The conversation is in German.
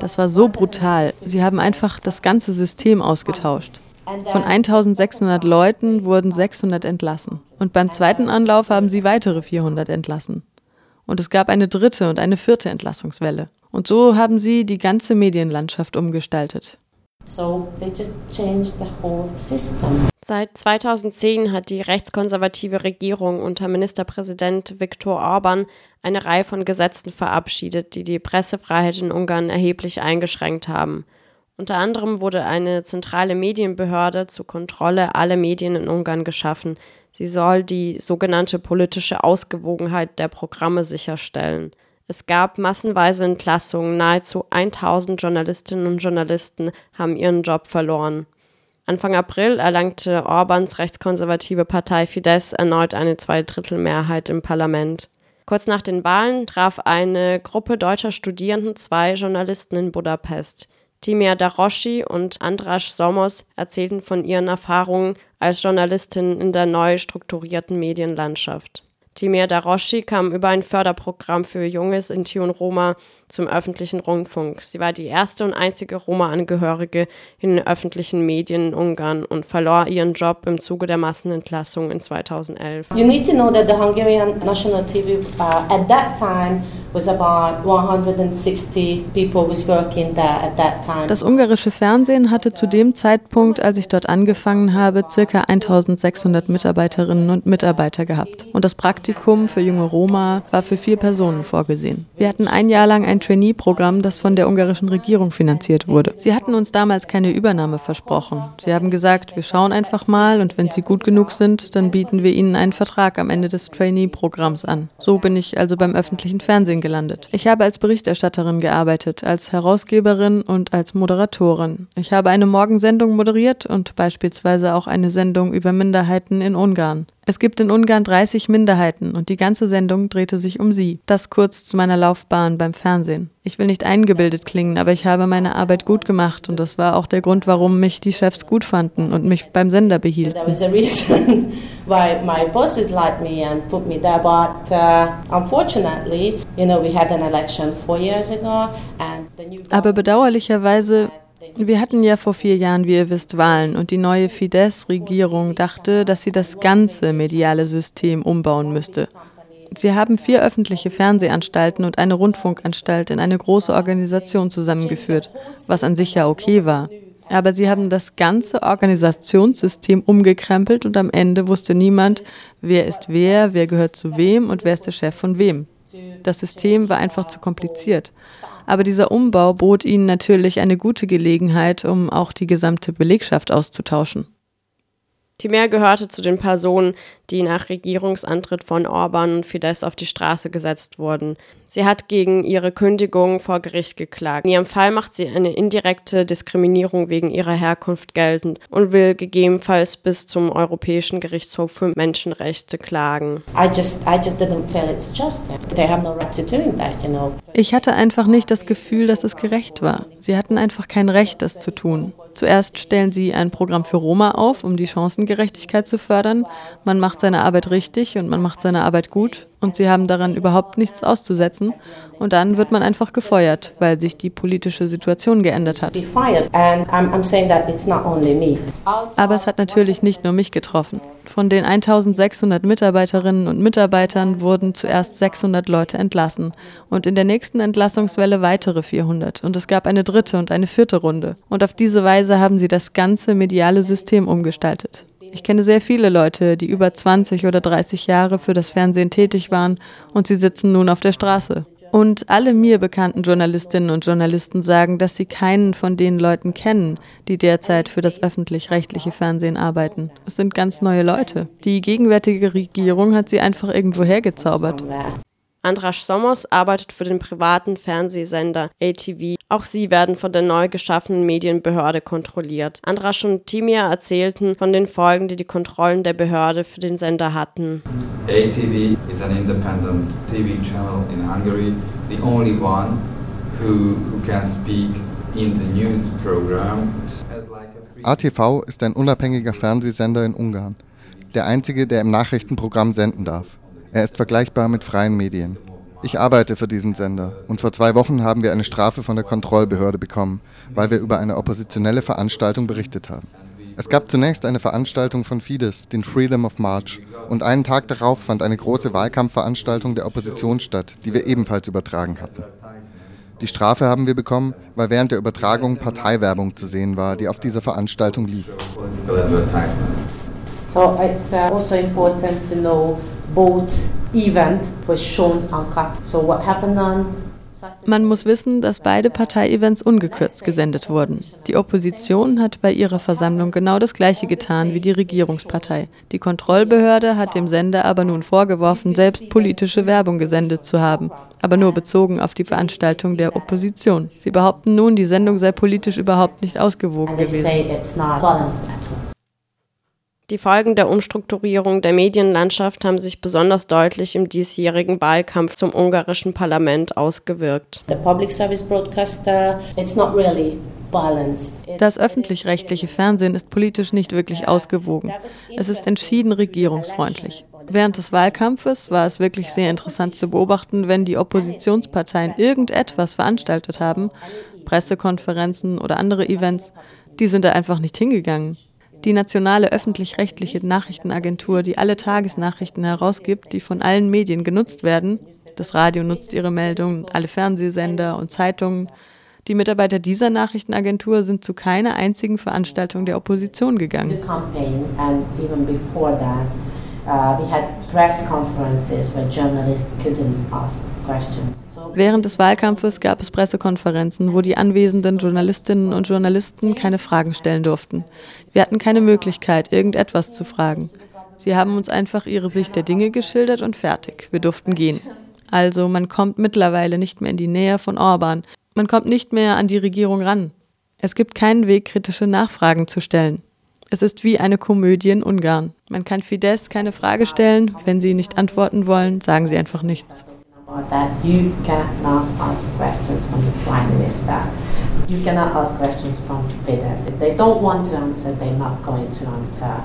Das war so brutal. Sie haben einfach das ganze System ausgetauscht. Von 1600 Leuten wurden 600 entlassen. Und beim zweiten Anlauf haben sie weitere 400 entlassen. Und es gab eine dritte und eine vierte Entlassungswelle. Und so haben sie die ganze Medienlandschaft umgestaltet. Seit 2010 hat die rechtskonservative Regierung unter Ministerpräsident Viktor Orban eine Reihe von Gesetzen verabschiedet, die die Pressefreiheit in Ungarn erheblich eingeschränkt haben. Unter anderem wurde eine zentrale Medienbehörde zur Kontrolle aller Medien in Ungarn geschaffen. Sie soll die sogenannte politische Ausgewogenheit der Programme sicherstellen. Es gab massenweise Entlassungen, nahezu 1000 Journalistinnen und Journalisten haben ihren Job verloren. Anfang April erlangte Orbans rechtskonservative Partei Fidesz erneut eine Zweidrittelmehrheit im Parlament. Kurz nach den Wahlen traf eine Gruppe deutscher Studierenden zwei Journalisten in Budapest. Timea Daroshi und Andras Somos erzählten von ihren Erfahrungen als Journalistin in der neu strukturierten Medienlandschaft. Timea Daroshi kam über ein Förderprogramm für junge Sinti und Roma zum öffentlichen Rundfunk. Sie war die erste und einzige Roma-Angehörige in den öffentlichen Medien in Ungarn und verlor ihren Job im Zuge der Massenentlassung in 2011. You need to know that the Hungarian national TV uh, at that time das ungarische Fernsehen hatte zu dem Zeitpunkt, als ich dort angefangen habe, ca. 1600 Mitarbeiterinnen und Mitarbeiter gehabt. Und das Praktikum für junge Roma war für vier Personen vorgesehen. Wir hatten ein Jahr lang ein Trainee-Programm, das von der ungarischen Regierung finanziert wurde. Sie hatten uns damals keine Übernahme versprochen. Sie haben gesagt, wir schauen einfach mal und wenn Sie gut genug sind, dann bieten wir Ihnen einen Vertrag am Ende des Trainee-Programms an. So bin ich also beim öffentlichen Fernsehen gelandet. Ich habe als Berichterstatterin gearbeitet, als Herausgeberin und als Moderatorin. Ich habe eine Morgensendung moderiert und beispielsweise auch eine Sendung über Minderheiten in Ungarn. Es gibt in Ungarn 30 Minderheiten und die ganze Sendung drehte sich um sie. Das kurz zu meiner Laufbahn beim Fernsehen. Ich will nicht eingebildet klingen, aber ich habe meine Arbeit gut gemacht und das war auch der Grund, warum mich die Chefs gut fanden und mich beim Sender behielten. why my bosses liked me and put me there. But uh, unfortunately, you know, we had an election four years ago, and the new. Aber bedauerlicherweise wir hatten ja vor vier Jahren, wie ihr wisst, Wahlen und die neue Fidesz-Regierung dachte, dass sie das ganze mediale System umbauen müsste. Sie haben vier öffentliche Fernsehanstalten und eine Rundfunkanstalt in eine große Organisation zusammengeführt, was an sich ja okay war. Aber sie haben das ganze Organisationssystem umgekrempelt und am Ende wusste niemand, wer ist wer, wer gehört zu wem und wer ist der Chef von wem. Das System war einfach zu kompliziert. Aber dieser Umbau bot ihnen natürlich eine gute Gelegenheit, um auch die gesamte Belegschaft auszutauschen. Timur gehörte zu den Personen, die nach Regierungsantritt von Orban und Fidesz auf die Straße gesetzt wurden. Sie hat gegen ihre Kündigung vor Gericht geklagt. In ihrem Fall macht sie eine indirekte Diskriminierung wegen ihrer Herkunft geltend und will gegebenenfalls bis zum Europäischen Gerichtshof für Menschenrechte klagen. Ich hatte einfach nicht das Gefühl, dass es gerecht war. Sie hatten einfach kein Recht, das zu tun. Zuerst stellen sie ein Programm für Roma auf, um die Chancengerechtigkeit zu fördern. Man macht seine Arbeit richtig und man macht seine Arbeit gut und sie haben daran überhaupt nichts auszusetzen. Und dann wird man einfach gefeuert, weil sich die politische Situation geändert hat. Aber es hat natürlich nicht nur mich getroffen. Von den 1600 Mitarbeiterinnen und Mitarbeitern wurden zuerst 600 Leute entlassen und in der nächsten Entlassungswelle weitere 400. Und es gab eine dritte und eine vierte Runde. Und auf diese Weise haben sie das ganze mediale System umgestaltet. Ich kenne sehr viele Leute, die über 20 oder 30 Jahre für das Fernsehen tätig waren und sie sitzen nun auf der Straße. Und alle mir bekannten Journalistinnen und Journalisten sagen, dass sie keinen von den Leuten kennen, die derzeit für das öffentlich-rechtliche Fernsehen arbeiten. Es sind ganz neue Leute. Die gegenwärtige Regierung hat sie einfach irgendwo hergezaubert. Andras Sommers arbeitet für den privaten Fernsehsender ATV. Auch sie werden von der neu geschaffenen Medienbehörde kontrolliert. Andras und Timia erzählten von den Folgen, die die Kontrollen der Behörde für den Sender hatten. ATV is an independent TV channel in Hungary, the only one who, who can speak in the news program. ATV ist ein unabhängiger Fernsehsender in Ungarn, der einzige, der im Nachrichtenprogramm senden darf. Er ist vergleichbar mit freien Medien. Ich arbeite für diesen Sender und vor zwei Wochen haben wir eine Strafe von der Kontrollbehörde bekommen, weil wir über eine oppositionelle Veranstaltung berichtet haben. Es gab zunächst eine Veranstaltung von Fidesz, den Freedom of March, und einen Tag darauf fand eine große Wahlkampfveranstaltung der Opposition statt, die wir ebenfalls übertragen hatten. Die Strafe haben wir bekommen, weil während der Übertragung Parteiwerbung zu sehen war, die auf dieser Veranstaltung lief. So it's uh, also important to know both event was shown uncut. So what happened on man muss wissen, dass beide Parteievents ungekürzt gesendet wurden. Die Opposition hat bei ihrer Versammlung genau das Gleiche getan wie die Regierungspartei. Die Kontrollbehörde hat dem Sender aber nun vorgeworfen, selbst politische Werbung gesendet zu haben, aber nur bezogen auf die Veranstaltung der Opposition. Sie behaupten nun, die Sendung sei politisch überhaupt nicht ausgewogen gewesen. Die Folgen der Umstrukturierung der Medienlandschaft haben sich besonders deutlich im diesjährigen Wahlkampf zum ungarischen Parlament ausgewirkt. Das öffentlich-rechtliche Fernsehen ist politisch nicht wirklich ausgewogen. Es ist entschieden regierungsfreundlich. Während des Wahlkampfes war es wirklich sehr interessant zu beobachten, wenn die Oppositionsparteien irgendetwas veranstaltet haben, Pressekonferenzen oder andere Events, die sind da einfach nicht hingegangen. Die nationale öffentlich-rechtliche Nachrichtenagentur, die alle Tagesnachrichten herausgibt, die von allen Medien genutzt werden, das Radio nutzt ihre Meldungen, alle Fernsehsender und Zeitungen, die Mitarbeiter dieser Nachrichtenagentur sind zu keiner einzigen Veranstaltung der Opposition gegangen. Uh, Während des Wahlkampfes gab es Pressekonferenzen, wo die anwesenden Journalistinnen und Journalisten keine Fragen stellen durften. Wir hatten keine Möglichkeit, irgendetwas zu fragen. Sie haben uns einfach ihre Sicht der Dinge geschildert und fertig. Wir durften gehen. Also man kommt mittlerweile nicht mehr in die Nähe von Orban. Man kommt nicht mehr an die Regierung ran. Es gibt keinen Weg, kritische Nachfragen zu stellen. Es ist wie eine Komödie in Ungarn. Man kann Fidesz keine Frage stellen. Wenn sie nicht antworten wollen, sagen sie einfach nichts. That you cannot ask questions from the Prime Minister. You cannot ask questions from Fidesz. If they don't want to answer, they're not going to answer.